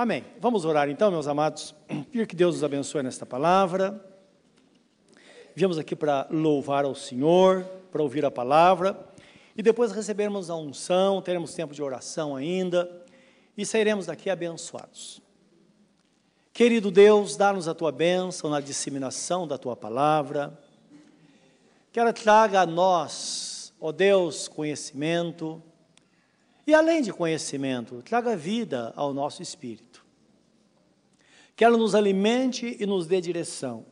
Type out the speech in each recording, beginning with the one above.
Amém. Vamos orar então, meus amados. Pedir que Deus nos abençoe nesta palavra. Viemos aqui para louvar ao Senhor, para ouvir a palavra e depois recebermos a unção, teremos tempo de oração ainda e sairemos daqui abençoados. Querido Deus, dá-nos a tua bênção na disseminação da tua palavra. Que ela traga a nós, ó Deus, conhecimento. E além de conhecimento, traga vida ao nosso espírito. Que ela nos alimente e nos dê direção.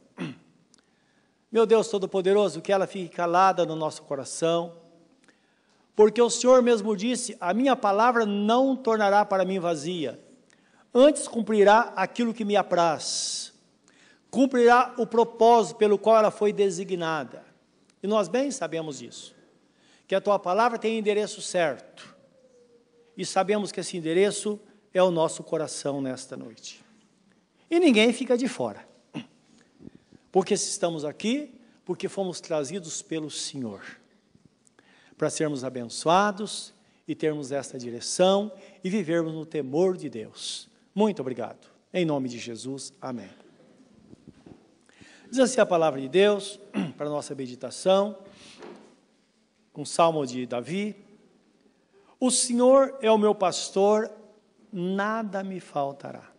Meu Deus Todo-Poderoso, que ela fique calada no nosso coração porque o Senhor mesmo disse: A minha palavra não tornará para mim vazia, antes cumprirá aquilo que me apraz, cumprirá o propósito pelo qual ela foi designada. E nós bem sabemos isso, que a tua palavra tem endereço certo, e sabemos que esse endereço é o nosso coração nesta noite. E ninguém fica de fora, porque estamos aqui, porque fomos trazidos pelo Senhor para sermos abençoados e termos esta direção e vivermos no temor de Deus. Muito obrigado. Em nome de Jesus, amém. Diz assim a palavra de Deus para a nossa meditação, um salmo de Davi. O Senhor é o meu pastor, nada me faltará.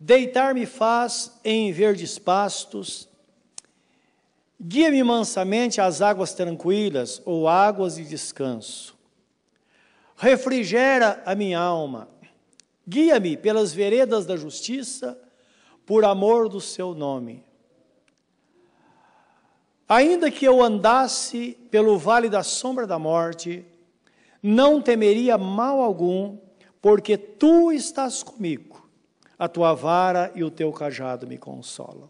Deitar-me faz em verdes pastos, Guia-me mansamente às águas tranquilas ou águas de descanso. Refrigera a minha alma. Guia-me pelas veredas da justiça, por amor do seu nome. Ainda que eu andasse pelo vale da sombra da morte, não temeria mal algum, porque tu estás comigo. A tua vara e o teu cajado me consolam.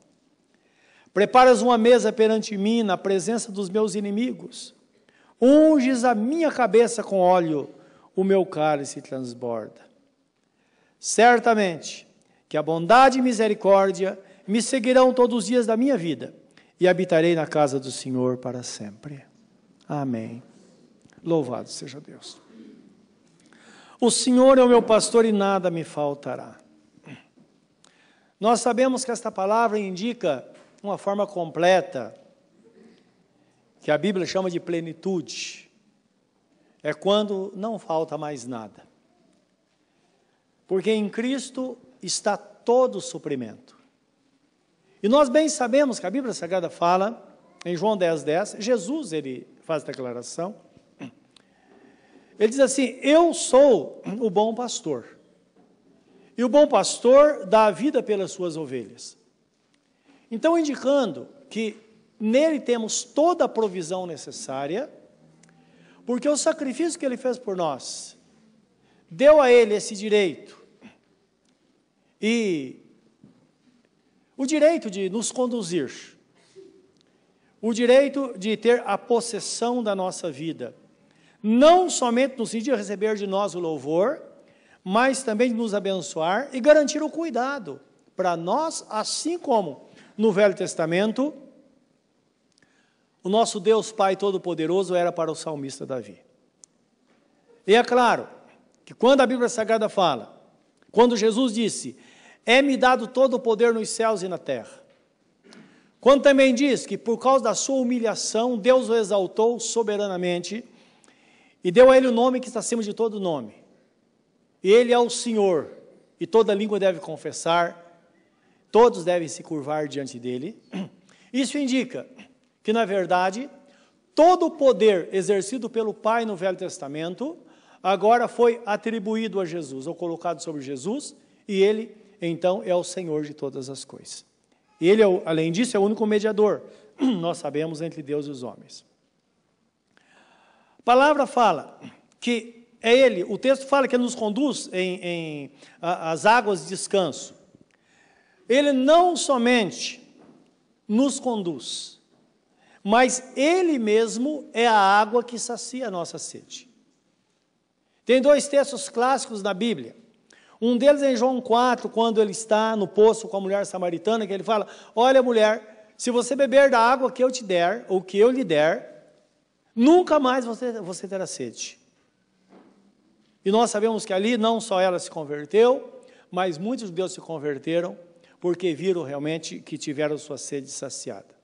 Preparas uma mesa perante mim na presença dos meus inimigos. Unges a minha cabeça com óleo, o meu cálice transborda. Certamente que a bondade e misericórdia me seguirão todos os dias da minha vida e habitarei na casa do Senhor para sempre. Amém. Louvado seja Deus. O Senhor é o meu pastor e nada me faltará. Nós sabemos que esta palavra indica uma forma completa, que a Bíblia chama de plenitude, é quando não falta mais nada. Porque em Cristo está todo o suprimento. E nós bem sabemos que a Bíblia Sagrada fala, em João 10, 10, Jesus ele faz a declaração, ele diz assim: Eu sou o bom pastor. E o bom pastor dá a vida pelas suas ovelhas. Então, indicando que nele temos toda a provisão necessária, porque o sacrifício que ele fez por nós deu a ele esse direito. E o direito de nos conduzir, o direito de ter a possessão da nossa vida, não somente no sentido de receber de nós o louvor, mas também de nos abençoar e garantir o cuidado para nós, assim como no Velho Testamento, o nosso Deus Pai Todo-Poderoso era para o salmista Davi. E é claro que quando a Bíblia Sagrada fala, quando Jesus disse: É-me dado todo o poder nos céus e na terra. Quando também diz que por causa da sua humilhação, Deus o exaltou soberanamente e deu a ele o nome que está acima de todo nome. Ele é o Senhor, e toda língua deve confessar Todos devem se curvar diante dele. Isso indica que, na verdade, todo o poder exercido pelo Pai no Velho Testamento agora foi atribuído a Jesus, ou colocado sobre Jesus, e ele, então, é o Senhor de todas as coisas. Ele, é além disso, é o único mediador, nós sabemos, entre Deus e os homens. A palavra fala que é Ele, o texto fala que Ele nos conduz em, em as águas de descanso. Ele não somente nos conduz, mas Ele mesmo é a água que sacia a nossa sede. Tem dois textos clássicos na Bíblia. Um deles é em João 4, quando ele está no poço com a mulher samaritana, que ele fala: Olha, mulher, se você beber da água que eu te der, ou que eu lhe der, nunca mais você, você terá sede. E nós sabemos que ali não só ela se converteu, mas muitos judeus se converteram porque viram realmente que tiveram sua sede saciada.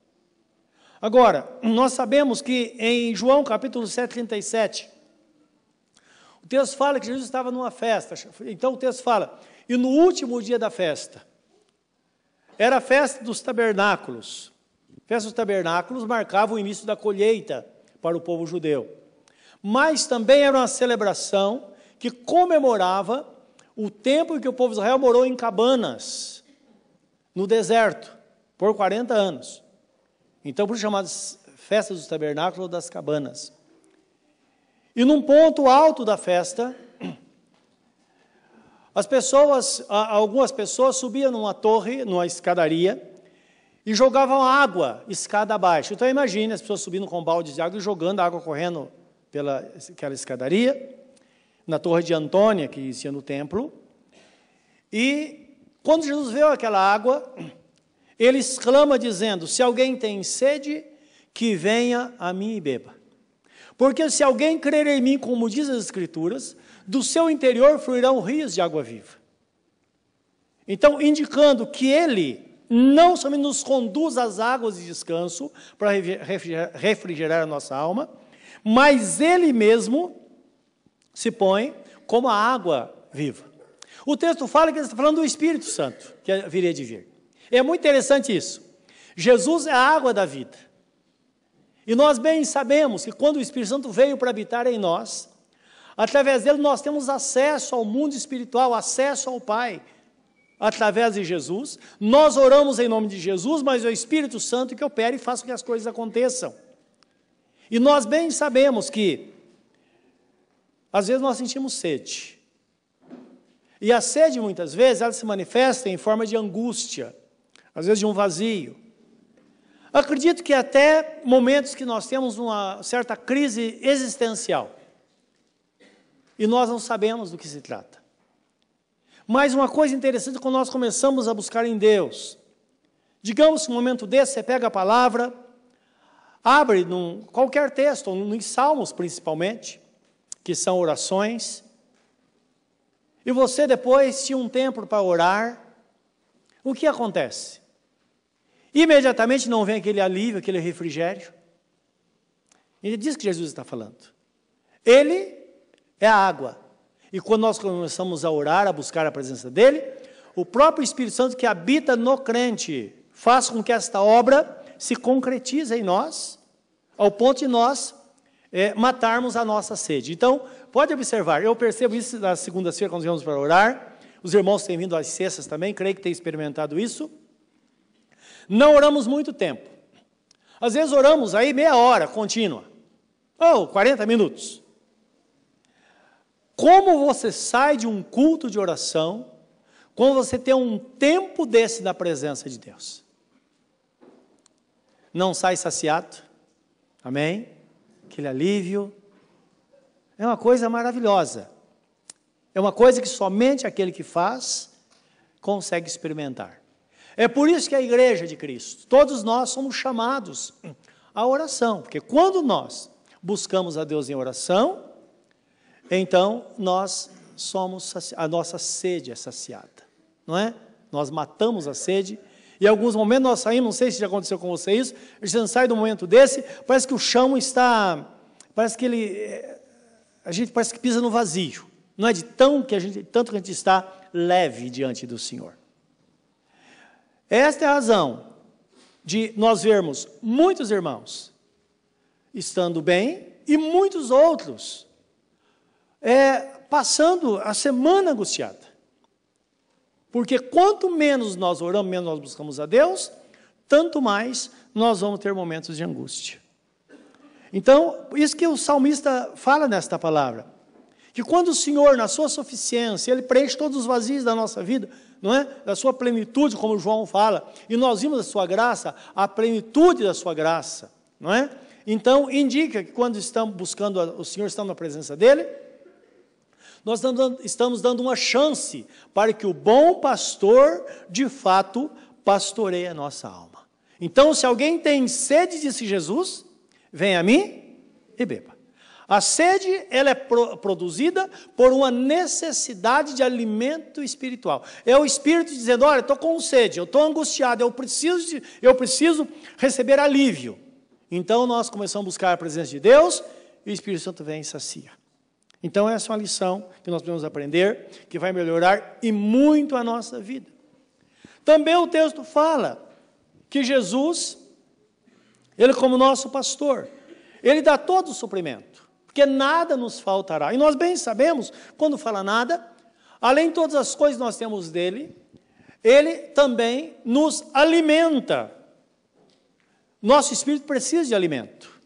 Agora, nós sabemos que em João capítulo 7, 37, o texto fala que Jesus estava numa festa. Então o texto fala, e no último dia da festa, era a festa dos tabernáculos. A festa dos tabernáculos marcava o início da colheita para o povo judeu. Mas também era uma celebração que comemorava o tempo em que o povo de Israel morou em cabanas, no deserto, por 40 anos. Então, por isso chamadas festas dos tabernáculos ou das cabanas. E num ponto alto da festa, as pessoas, algumas pessoas subiam numa torre, numa escadaria, e jogavam água escada abaixo. Então imagine as pessoas subindo com baldes de água e jogando água correndo pela aquela escadaria, na torre de Antônia, que existia no templo. E quando Jesus vê aquela água, ele exclama dizendo: Se alguém tem sede, que venha a mim e beba. Porque se alguém crer em mim, como diz as Escrituras, do seu interior fluirão rios de água viva. Então, indicando que ele não somente nos conduz às águas de descanso para refrigerar a nossa alma, mas ele mesmo se põe como a água viva. O texto fala que ele está falando do Espírito Santo, que viria de vir. É muito interessante isso. Jesus é a água da vida. E nós bem sabemos que quando o Espírito Santo veio para habitar em nós, através dele nós temos acesso ao mundo espiritual, acesso ao Pai, através de Jesus. Nós oramos em nome de Jesus, mas é o Espírito Santo que opera e faz com que as coisas aconteçam. E nós bem sabemos que, às vezes, nós sentimos sede. E a sede, muitas vezes, ela se manifesta em forma de angústia, às vezes de um vazio. Acredito que até momentos que nós temos uma certa crise existencial e nós não sabemos do que se trata. Mas uma coisa interessante quando nós começamos a buscar em Deus, digamos que um momento desse você pega a palavra, abre num qualquer texto, nos Salmos principalmente, que são orações, e você depois tinha um tempo para orar, o que acontece? Imediatamente não vem aquele alívio, aquele refrigério. Ele diz que Jesus está falando. Ele é a água. E quando nós começamos a orar, a buscar a presença dele, o próprio Espírito Santo que habita no crente faz com que esta obra se concretize em nós, ao ponto de nós é, matarmos a nossa sede. Então, pode observar, eu percebo isso nas segundas-feiras quando vamos para orar, os irmãos têm vindo às sextas também, creio que têm experimentado isso. Não oramos muito tempo. Às vezes oramos aí meia hora contínua, ou 40 minutos. Como você sai de um culto de oração quando você tem um tempo desse na presença de Deus? Não sai saciado? Amém? Aquele alívio. É uma coisa maravilhosa. É uma coisa que somente aquele que faz consegue experimentar. É por isso que a igreja de Cristo, todos nós somos chamados à oração, porque quando nós buscamos a Deus em oração, então nós somos a nossa sede é saciada, não é? Nós matamos a sede e em alguns momentos nós saímos, não sei se já aconteceu com você isso, a gente sai um momento desse, parece que o chão está, parece que ele, eh, a gente parece que pisa no vazio, não é de tão que a gente, tanto que a gente está leve diante do Senhor. Esta é a razão de nós vermos muitos irmãos estando bem e muitos outros é, passando a semana angustiada. Porque quanto menos nós oramos, menos nós buscamos a Deus, tanto mais nós vamos ter momentos de angústia. Então, isso que o salmista fala nesta palavra. Que quando o Senhor, na sua suficiência, Ele preenche todos os vazios da nossa vida, não é? Da sua plenitude, como João fala, e nós vimos a sua graça, a plenitude da sua graça, não é? Então, indica que quando estamos buscando o Senhor, estamos na presença dEle, nós estamos dando uma chance para que o bom pastor, de fato, pastoreie a nossa alma. Então, se alguém tem sede, disse Jesus, venha a mim e beba. A sede, ela é pro, produzida por uma necessidade de alimento espiritual. É o Espírito dizendo, olha, estou com sede, eu estou angustiado, eu preciso, de, eu preciso receber alívio. Então, nós começamos a buscar a presença de Deus e o Espírito Santo vem e sacia. Então, essa é uma lição que nós podemos aprender, que vai melhorar e muito a nossa vida. Também o texto fala que Jesus, Ele como nosso pastor, Ele dá todo o suprimento porque nada nos faltará. E nós bem sabemos, quando fala nada, além de todas as coisas que nós temos dele, ele também nos alimenta. Nosso espírito precisa de alimento.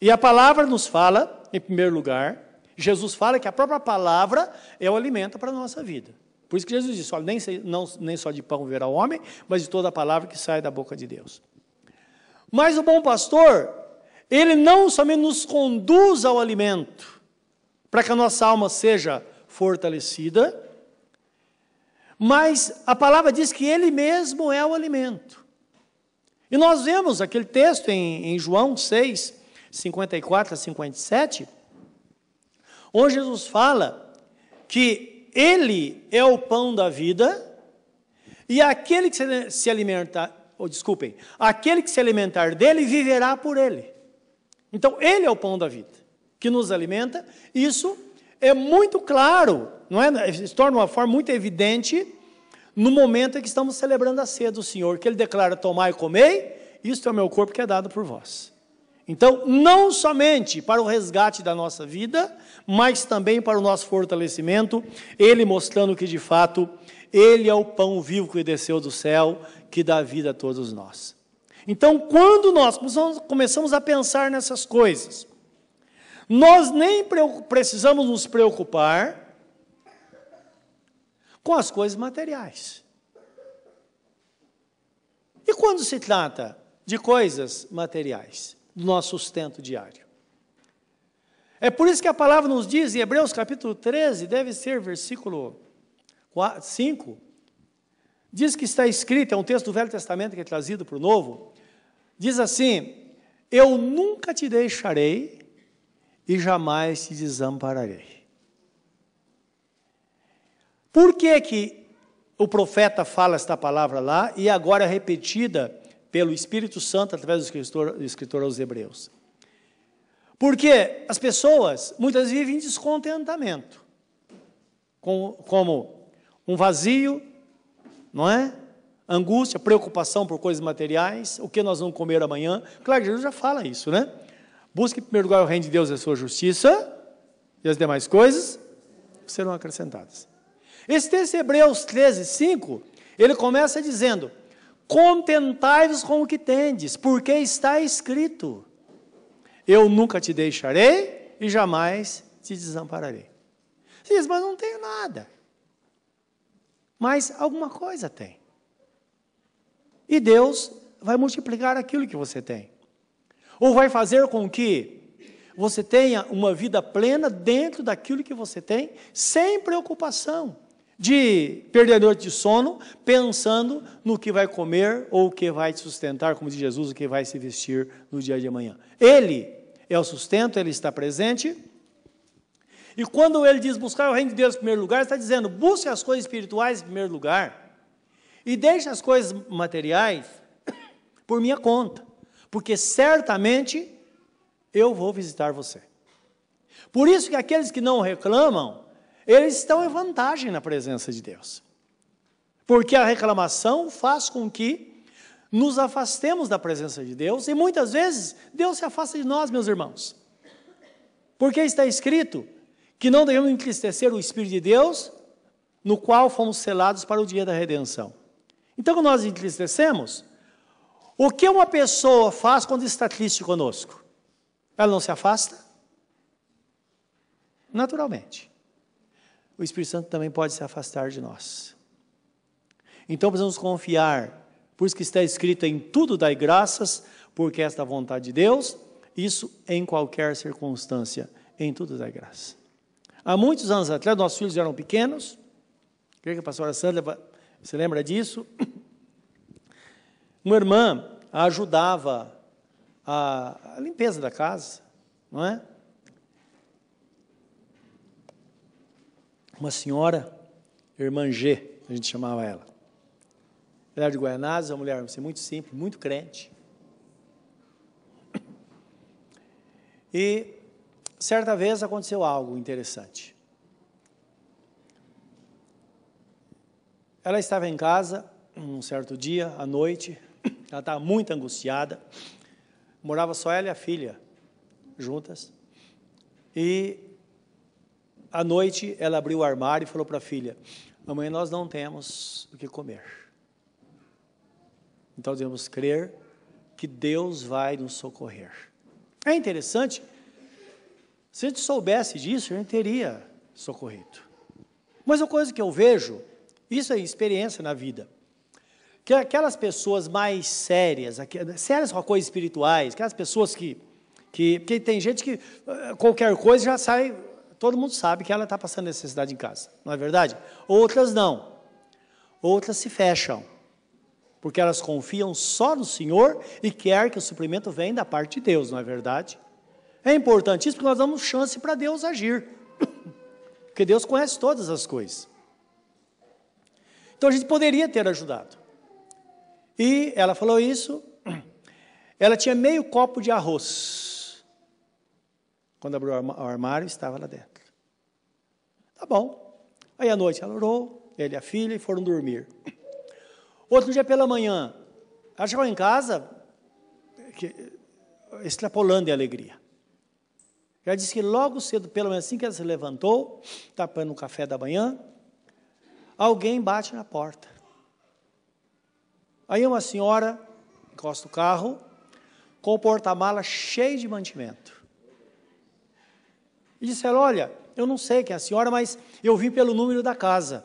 E a palavra nos fala, em primeiro lugar, Jesus fala que a própria palavra é o alimento para a nossa vida. Por isso que Jesus disse: olha, nem, não, nem só de pão verá o homem, mas de toda a palavra que sai da boca de Deus. Mas o bom pastor, ele não somente nos conduz ao alimento, para que a nossa alma seja fortalecida, mas a palavra diz que Ele mesmo é o alimento. E nós vemos aquele texto em, em João 6, 54 a 57, onde Jesus fala que Ele é o pão da vida, e aquele que se, alimentar, ou desculpem, aquele que se alimentar dele viverá por ele. Então, Ele é o pão da vida, que nos alimenta. Isso é muito claro, não é? Se torna uma forma muito evidente no momento em que estamos celebrando a ceia do Senhor, que Ele declara: Tomai e comei, isto é o meu corpo que é dado por vós. Então, não somente para o resgate da nossa vida, mas também para o nosso fortalecimento, Ele mostrando que de fato Ele é o pão vivo que desceu do céu, que dá vida a todos nós. Então, quando nós começamos a pensar nessas coisas, nós nem precisamos nos preocupar com as coisas materiais. E quando se trata de coisas materiais, do nosso sustento diário? É por isso que a palavra nos diz, em Hebreus capítulo 13, deve ser versículo 5, diz que está escrito, é um texto do Velho Testamento que é trazido para o Novo, Diz assim: Eu nunca te deixarei e jamais te desampararei. Por que, que o profeta fala esta palavra lá e agora é repetida pelo Espírito Santo através do escritor, do escritor aos Hebreus? Porque as pessoas muitas vivem em descontentamento, como um vazio, não é? angústia, preocupação por coisas materiais, o que nós vamos comer amanhã. Claro Jesus já fala isso, né? Busque em primeiro lugar o reino de Deus e a sua justiça, e as demais coisas serão acrescentadas. Esse texto Hebreus 13, 5, ele começa dizendo: Contentai-vos com o que tendes, porque está escrito: Eu nunca te deixarei e jamais te desampararei. Você diz, mas não tenho nada. Mas alguma coisa tem. E Deus vai multiplicar aquilo que você tem. Ou vai fazer com que você tenha uma vida plena dentro daquilo que você tem, sem preocupação de perder noite de sono, pensando no que vai comer ou o que vai te sustentar, como diz Jesus, o que vai se vestir no dia de amanhã. Ele é o sustento, ele está presente. E quando ele diz buscar o reino de Deus em primeiro lugar, está dizendo busque as coisas espirituais em primeiro lugar. E deixe as coisas materiais por minha conta, porque certamente eu vou visitar você. Por isso que aqueles que não reclamam, eles estão em vantagem na presença de Deus. Porque a reclamação faz com que nos afastemos da presença de Deus e muitas vezes Deus se afasta de nós, meus irmãos. Porque está escrito que não devemos entristecer o Espírito de Deus, no qual fomos selados para o dia da redenção. Então, quando nós entristecemos, o que uma pessoa faz quando está triste conosco? Ela não se afasta? Naturalmente. O Espírito Santo também pode se afastar de nós. Então precisamos confiar, por isso que está escrito em tudo dai graças, porque esta é a vontade de Deus, isso em qualquer circunstância, em tudo dai graça. Há muitos anos atrás, nossos filhos eram pequenos, creio que a pastora Sandra você lembra disso? Uma irmã ajudava a, a limpeza da casa, não é? Uma senhora, irmã G, a gente chamava ela. Ela era de Guaianazes, uma mulher assim, muito simples, muito crente. E certa vez aconteceu algo interessante. Ela estava em casa um certo dia, à noite, ela estava muito angustiada. Morava só ela e a filha juntas. E à noite ela abriu o armário e falou para a filha: Mamãe, nós não temos o que comer. Então devemos crer que Deus vai nos socorrer. É interessante, se a gente soubesse disso, a gente teria socorrido. Mas a coisa que eu vejo, isso é experiência na vida que aquelas pessoas mais sérias, sérias com coisas espirituais, aquelas pessoas que, que, que tem gente que eh, qualquer coisa já sai, todo mundo sabe que ela está passando necessidade em casa, não é verdade? Outras não, outras se fecham, porque elas confiam só no Senhor e quer que o suprimento venha da parte de Deus, não é verdade? É importante isso porque nós damos chance para Deus agir, porque Deus conhece todas as coisas. Então a gente poderia ter ajudado. E ela falou isso. Ela tinha meio copo de arroz. Quando abriu o armário, estava lá dentro. Tá bom. Aí à noite ela orou, ele e a filha, e foram dormir. Outro dia pela manhã, ela chegou em casa, extrapolando de alegria. Ela disse que logo cedo, pelo menos assim que ela se levantou, tapando o café da manhã, alguém bate na porta. Aí uma senhora encosta o carro, com o porta-mala cheio de mantimento. E disseram: Olha, eu não sei quem é a senhora, mas eu vim pelo número da casa.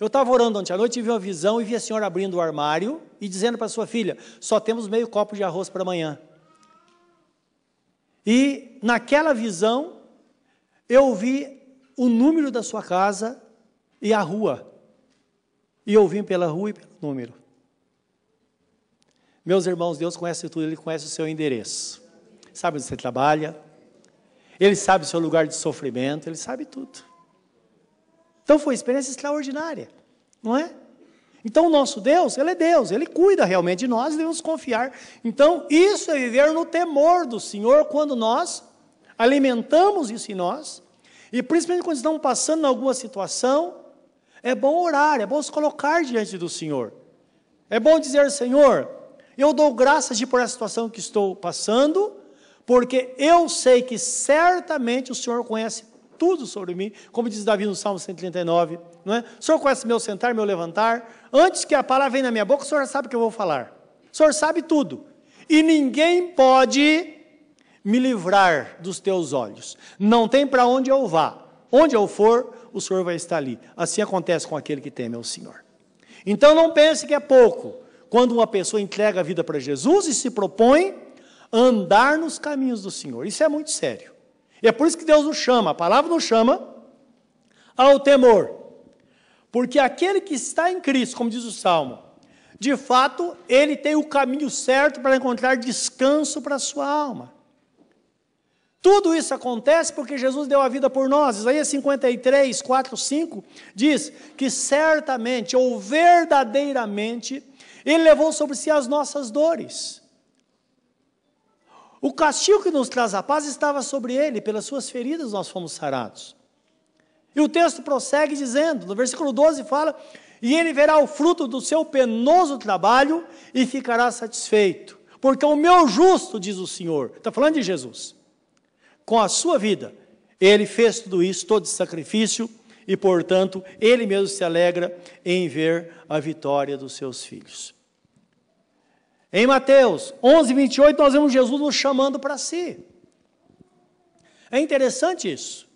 Eu estava orando ontem à noite e vi uma visão e vi a senhora abrindo o armário e dizendo para sua filha: Só temos meio copo de arroz para amanhã. E naquela visão, eu vi o número da sua casa e a rua. E eu vim pela rua e pelo número. Meus irmãos, Deus conhece tudo, Ele conhece o seu endereço. Sabe onde você trabalha, Ele sabe o seu lugar de sofrimento, Ele sabe tudo. Então foi uma experiência extraordinária, não é? Então o nosso Deus, Ele é Deus, Ele cuida realmente de nós, devemos confiar. Então isso é viver no temor do Senhor quando nós alimentamos isso em nós, e principalmente quando estamos passando em alguma situação, é bom orar, é bom se colocar diante do Senhor. É bom dizer, Senhor, eu dou graças de por essa situação que estou passando, porque eu sei que certamente o Senhor conhece tudo sobre mim, como diz Davi no Salmo 139, não é? O Senhor conhece meu sentar, meu levantar. Antes que a palavra venha na minha boca, o Senhor sabe o que eu vou falar. O Senhor sabe tudo. E ninguém pode me livrar dos teus olhos. Não tem para onde eu vá. Onde eu for, o Senhor vai estar ali. Assim acontece com aquele que teme ao Senhor. Então não pense que é pouco quando uma pessoa entrega a vida para Jesus e se propõe andar nos caminhos do Senhor. Isso é muito sério. E é por isso que Deus nos chama, a palavra nos chama ao temor. Porque aquele que está em Cristo, como diz o Salmo, de fato, ele tem o caminho certo para encontrar descanso para a sua alma. Tudo isso acontece porque Jesus deu a vida por nós. Isaías 53, 4, 5 diz que certamente ou verdadeiramente ele levou sobre si as nossas dores. O castigo que nos traz a paz estava sobre ele, pelas suas feridas nós fomos sarados. E o texto prossegue dizendo, no versículo 12 fala: E ele verá o fruto do seu penoso trabalho e ficará satisfeito. Porque o meu justo, diz o Senhor, está falando de Jesus, com a sua vida, ele fez tudo isso, todo esse sacrifício, e portanto, ele mesmo se alegra em ver a vitória dos seus filhos. Em Mateus 11, 28, nós vemos Jesus nos chamando para si. É interessante isso,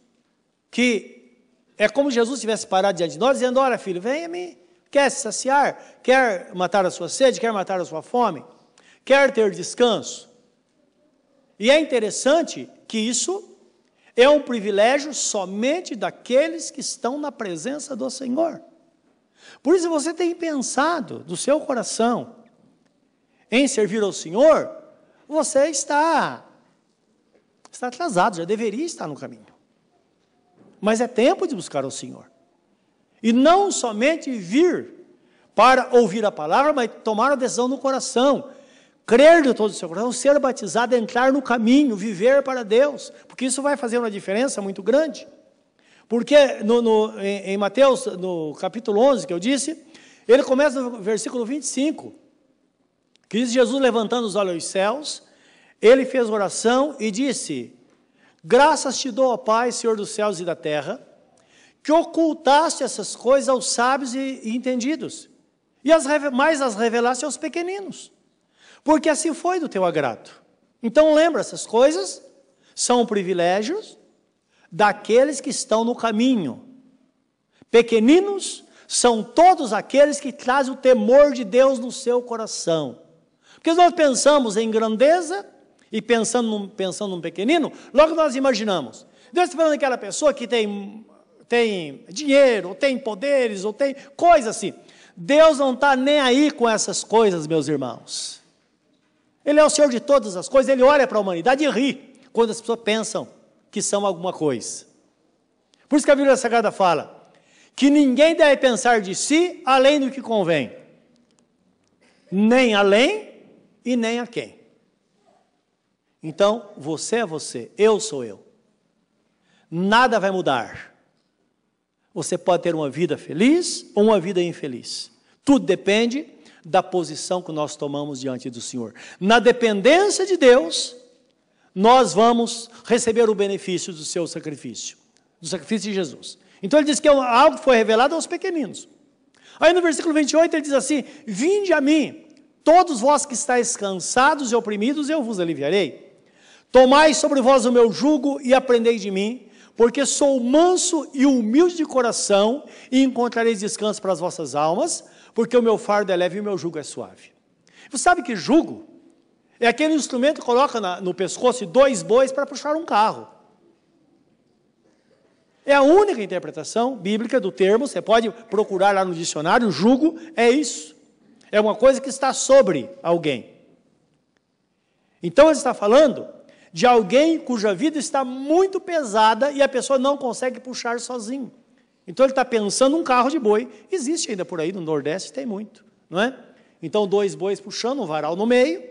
que é como Jesus tivesse parado diante de nós, dizendo: Olha, filho, vem a mim. Quer se saciar? Quer matar a sua sede? Quer matar a sua fome? Quer ter descanso? E é interessante que isso é um privilégio somente daqueles que estão na presença do Senhor. Por isso você tem pensado do seu coração, em servir ao Senhor, você está Está atrasado, já deveria estar no caminho. Mas é tempo de buscar o Senhor. E não somente vir para ouvir a palavra, mas tomar a decisão no coração. Crer de todo o seu coração, ser batizado, entrar no caminho, viver para Deus. Porque isso vai fazer uma diferença muito grande. Porque no, no, em, em Mateus, no capítulo 11, que eu disse, ele começa no versículo 25, diz Jesus levantando os olhos aos céus, ele fez oração e disse: Graças te dou, ó Pai, Senhor dos céus e da terra, que ocultaste essas coisas aos sábios e, e entendidos, e as, mais as revelaste aos pequeninos, porque assim foi do teu agrado. Então lembra, essas coisas são privilégios daqueles que estão no caminho. Pequeninos são todos aqueles que trazem o temor de Deus no seu coração. Porque nós pensamos em grandeza e pensando num, pensando num pequenino, logo nós imaginamos. Deus está falando daquela pessoa que tem, tem dinheiro, ou tem poderes, ou tem coisa assim. Deus não está nem aí com essas coisas, meus irmãos. Ele é o Senhor de todas as coisas, ele olha para a humanidade e ri quando as pessoas pensam que são alguma coisa. Por isso que a Bíblia Sagrada fala que ninguém deve pensar de si além do que convém, nem além e nem a quem. Então, você é você, eu sou eu. Nada vai mudar. Você pode ter uma vida feliz ou uma vida infeliz. Tudo depende da posição que nós tomamos diante do Senhor. Na dependência de Deus, nós vamos receber o benefício do seu sacrifício, do sacrifício de Jesus. Então ele diz que é algo foi revelado aos pequeninos. Aí no versículo 28 ele diz assim: Vinde a mim, todos vós que estáis cansados e oprimidos, eu vos aliviarei. Tomai sobre vós o meu jugo e aprendei de mim, porque sou manso e humilde de coração, e encontrareis descanso para as vossas almas, porque o meu fardo é leve e o meu jugo é suave. Você sabe que jugo é aquele instrumento que coloca na, no pescoço dois bois para puxar um carro. É a única interpretação bíblica do termo, você pode procurar lá no dicionário, jugo é isso. É uma coisa que está sobre alguém. Então ele está falando de alguém cuja vida está muito pesada e a pessoa não consegue puxar sozinho. Então ele está pensando um carro de boi. Existe ainda por aí, no Nordeste tem muito, não é? Então dois bois puxando, um varal no meio.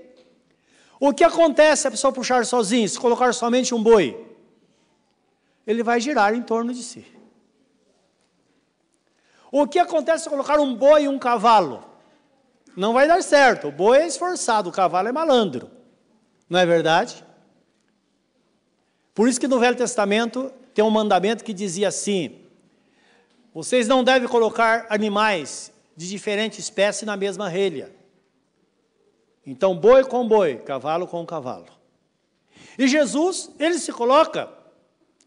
O que acontece se a pessoa puxar sozinho, se colocar somente um boi? Ele vai girar em torno de si. O que acontece se colocar um boi e um cavalo? Não vai dar certo. O boi é esforçado, o cavalo é malandro. Não é verdade? Por isso que no Velho Testamento tem um mandamento que dizia assim: vocês não devem colocar animais de diferente espécie na mesma relha. Então, boi com boi, cavalo com cavalo. E Jesus, ele se coloca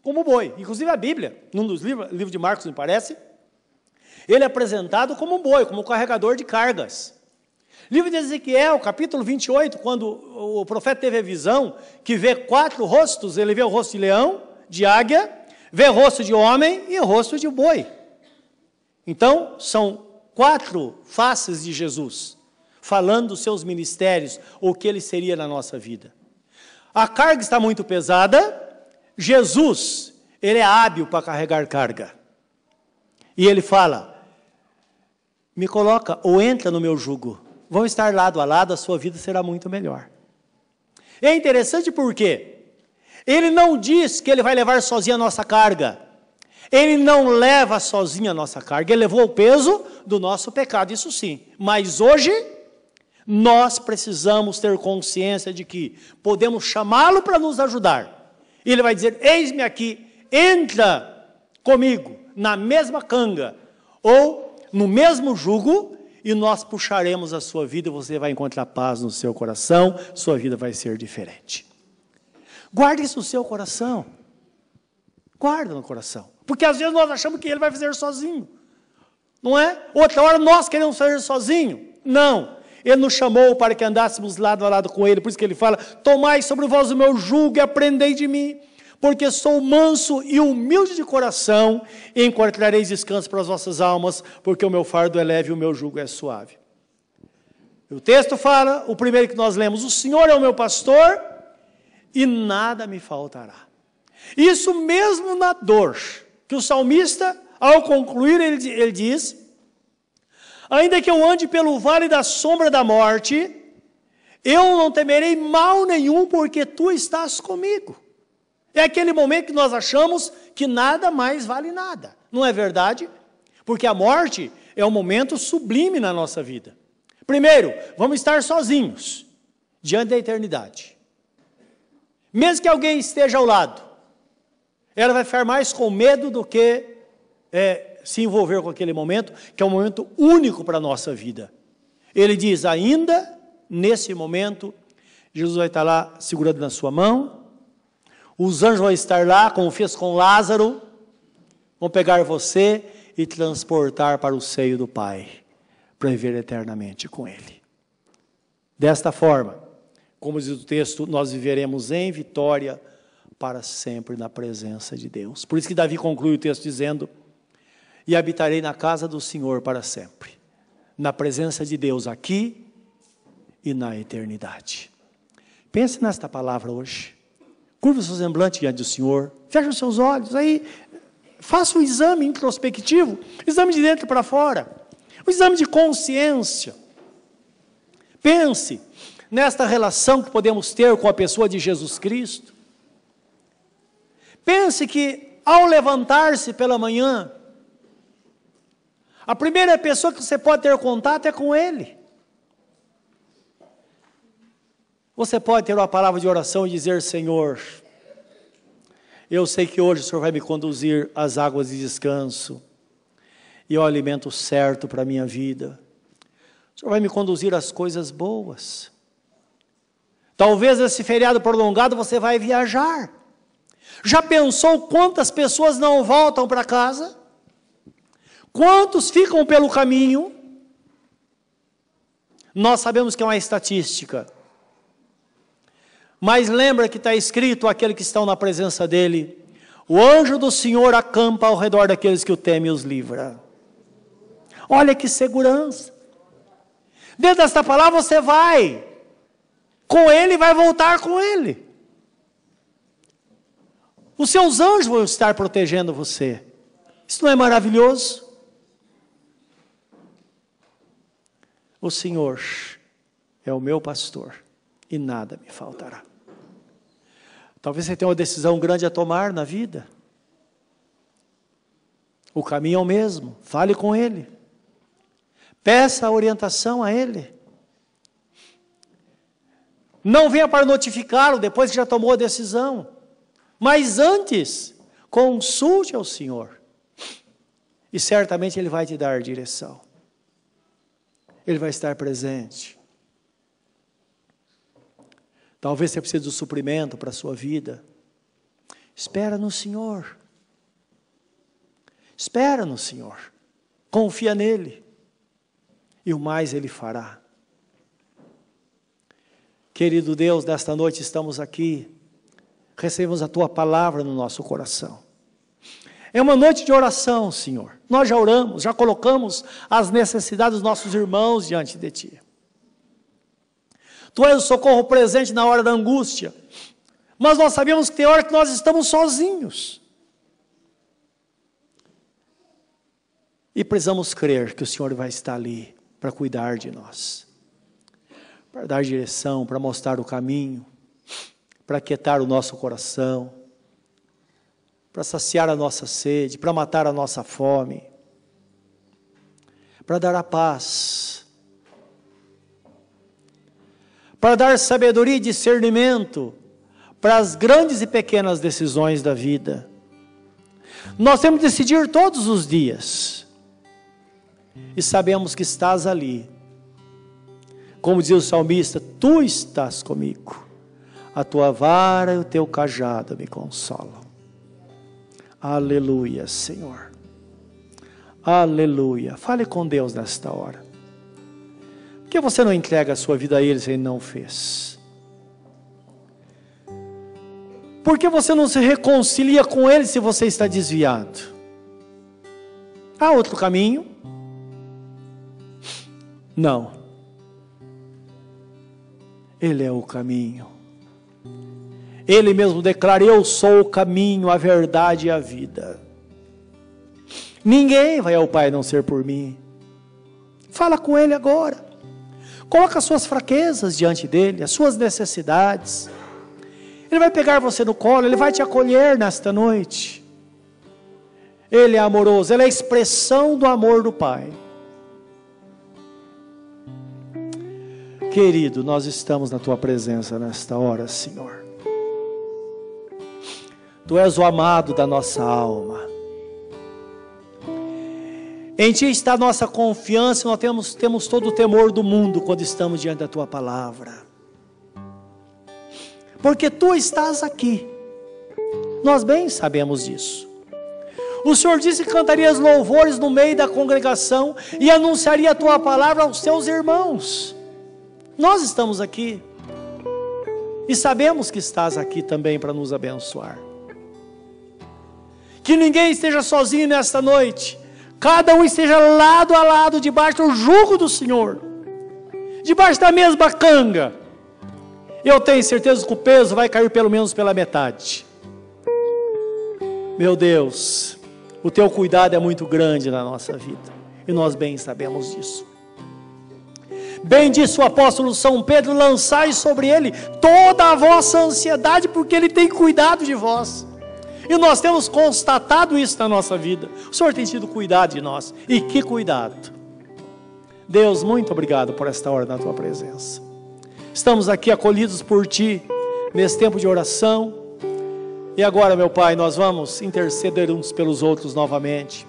como boi. Inclusive a Bíblia, num dos livros, livro de Marcos, me parece, ele é apresentado como um boi, como carregador de cargas. Livro de Ezequiel, capítulo 28, quando o profeta teve a visão que vê quatro rostos, ele vê o rosto de leão, de águia, vê o rosto de homem e o rosto de boi. Então, são quatro faces de Jesus, falando dos seus ministérios, o que ele seria na nossa vida. A carga está muito pesada, Jesus, ele é hábil para carregar carga. E ele fala: me coloca ou entra no meu jugo vão estar lado a lado, a sua vida será muito melhor. É interessante porque ele não diz que ele vai levar sozinho a nossa carga. Ele não leva sozinho a nossa carga, ele levou o peso do nosso pecado, isso sim. Mas hoje, nós precisamos ter consciência de que podemos chamá-lo para nos ajudar. Ele vai dizer: Eis-me aqui, entra comigo na mesma canga, ou no mesmo jugo, e nós puxaremos a sua vida, você vai encontrar paz no seu coração, sua vida vai ser diferente. Guarde isso no seu coração. Guarda no coração. Porque às vezes nós achamos que ele vai fazer sozinho. Não é? Outra hora nós queremos fazer sozinho. Não. Ele nos chamou para que andássemos lado a lado com ele. Por isso que ele fala: Tomai sobre vós o meu jugo e aprendei de mim porque sou manso e humilde de coração, e encontrareis descanso para as vossas almas, porque o meu fardo é leve e o meu jugo é suave. O texto fala, o primeiro que nós lemos, o Senhor é o meu pastor, e nada me faltará. Isso mesmo na dor, que o salmista, ao concluir, ele, ele diz: Ainda que eu ande pelo vale da sombra da morte, eu não temerei mal nenhum, porque tu estás comigo. É aquele momento que nós achamos que nada mais vale nada. Não é verdade? Porque a morte é um momento sublime na nossa vida. Primeiro, vamos estar sozinhos diante da eternidade. Mesmo que alguém esteja ao lado, ela vai ficar mais com medo do que é, se envolver com aquele momento, que é um momento único para a nossa vida. Ele diz: ainda nesse momento, Jesus vai estar lá segurando na sua mão, os anjos vão estar lá, como fez com Lázaro, vão pegar você e transportar para o seio do Pai, para viver eternamente com Ele. Desta forma, como diz o texto, nós viveremos em vitória para sempre na presença de Deus. Por isso que Davi conclui o texto dizendo: E habitarei na casa do Senhor para sempre, na presença de Deus aqui e na eternidade. Pense nesta palavra hoje. Curva o seu semblante diante do Senhor. Feche os seus olhos. Aí, faça um exame introspectivo. Exame de dentro para fora. Um exame de consciência. Pense nesta relação que podemos ter com a pessoa de Jesus Cristo. Pense que ao levantar-se pela manhã, a primeira pessoa que você pode ter contato é com Ele. Você pode ter uma palavra de oração e dizer: Senhor, eu sei que hoje o Senhor vai me conduzir às águas de descanso e ao alimento certo para a minha vida. O Senhor vai me conduzir às coisas boas. Talvez esse feriado prolongado você vai viajar. Já pensou quantas pessoas não voltam para casa? Quantos ficam pelo caminho? Nós sabemos que é uma estatística. Mas lembra que está escrito aquele que estão na presença dele: o anjo do Senhor acampa ao redor daqueles que o temem e os livra. Olha que segurança. Dentro desta palavra você vai com ele vai voltar com ele. Os seus anjos vão estar protegendo você. Isso não é maravilhoso? O Senhor é o meu pastor e nada me faltará. Talvez você tenha uma decisão grande a tomar na vida. O caminho é o mesmo, fale com Ele. Peça orientação a Ele. Não venha para notificá-lo depois que já tomou a decisão. Mas antes, consulte ao Senhor. E certamente Ele vai te dar direção. Ele vai estar presente. Talvez você precise do suprimento para a sua vida. Espera no Senhor. Espera no Senhor. Confia nele. E o mais Ele fará. Querido Deus, nesta noite estamos aqui recebemos a tua palavra no nosso coração. É uma noite de oração, Senhor. Nós já oramos, já colocamos as necessidades dos nossos irmãos diante de Ti. Tu és o socorro presente na hora da angústia. Mas nós sabemos que tem hora que nós estamos sozinhos. E precisamos crer que o Senhor vai estar ali para cuidar de nós, para dar direção, para mostrar o caminho para quietar o nosso coração, para saciar a nossa sede, para matar a nossa fome, para dar a paz, para dar sabedoria e discernimento para as grandes e pequenas decisões da vida. Nós temos que decidir todos os dias, e sabemos que estás ali. Como diz o salmista, tu estás comigo a tua vara e o teu cajado me consolam. Aleluia, Senhor. Aleluia. Fale com Deus nesta hora. Que você não entrega a sua vida a Ele se Ele não fez? Por que você não se reconcilia com Ele se você está desviado? Há outro caminho? Não. Ele é o caminho. Ele mesmo declara: Eu sou o caminho, a verdade e a vida. Ninguém vai ao Pai não ser por mim. Fala com Ele agora. Coloca as suas fraquezas diante dele, as suas necessidades. Ele vai pegar você no colo, ele vai te acolher nesta noite. Ele é amoroso, ele é a expressão do amor do Pai. Querido, nós estamos na tua presença nesta hora, Senhor. Tu és o amado da nossa alma. Em Ti está a nossa confiança, nós temos, temos todo o temor do mundo quando estamos diante da Tua palavra. Porque Tu estás aqui, nós bem sabemos disso. O Senhor disse que cantaria os louvores no meio da congregação e anunciaria a Tua palavra aos Teus irmãos. Nós estamos aqui e sabemos que estás aqui também para nos abençoar. Que ninguém esteja sozinho nesta noite. Cada um esteja lado a lado, debaixo do jugo do Senhor, debaixo da mesma canga. Eu tenho certeza que o peso vai cair pelo menos pela metade. Meu Deus, o teu cuidado é muito grande na nossa vida, e nós bem sabemos disso. Bem disse o apóstolo São Pedro: lançai sobre ele toda a vossa ansiedade, porque ele tem cuidado de vós. E nós temos constatado isso na nossa vida. O Senhor tem tido cuidado de nós. E que cuidado. Deus, muito obrigado por esta hora na tua presença. Estamos aqui acolhidos por ti nesse tempo de oração. E agora, meu Pai, nós vamos interceder uns pelos outros novamente.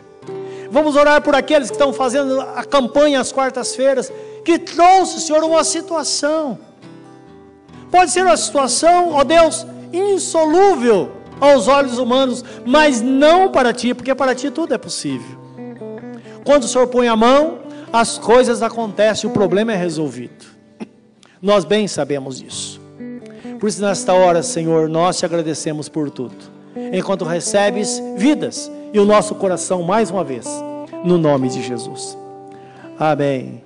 Vamos orar por aqueles que estão fazendo a campanha às quartas-feiras, que trouxe, Senhor, uma situação. Pode ser uma situação, ó Deus, insolúvel aos olhos humanos, mas não para ti, porque para ti tudo é possível. Quando o Senhor põe a mão, as coisas acontecem, o problema é resolvido. Nós bem sabemos disso. Por isso, nesta hora, Senhor, nós te agradecemos por tudo. Enquanto recebes vidas e o nosso coração mais uma vez, no nome de Jesus. Amém.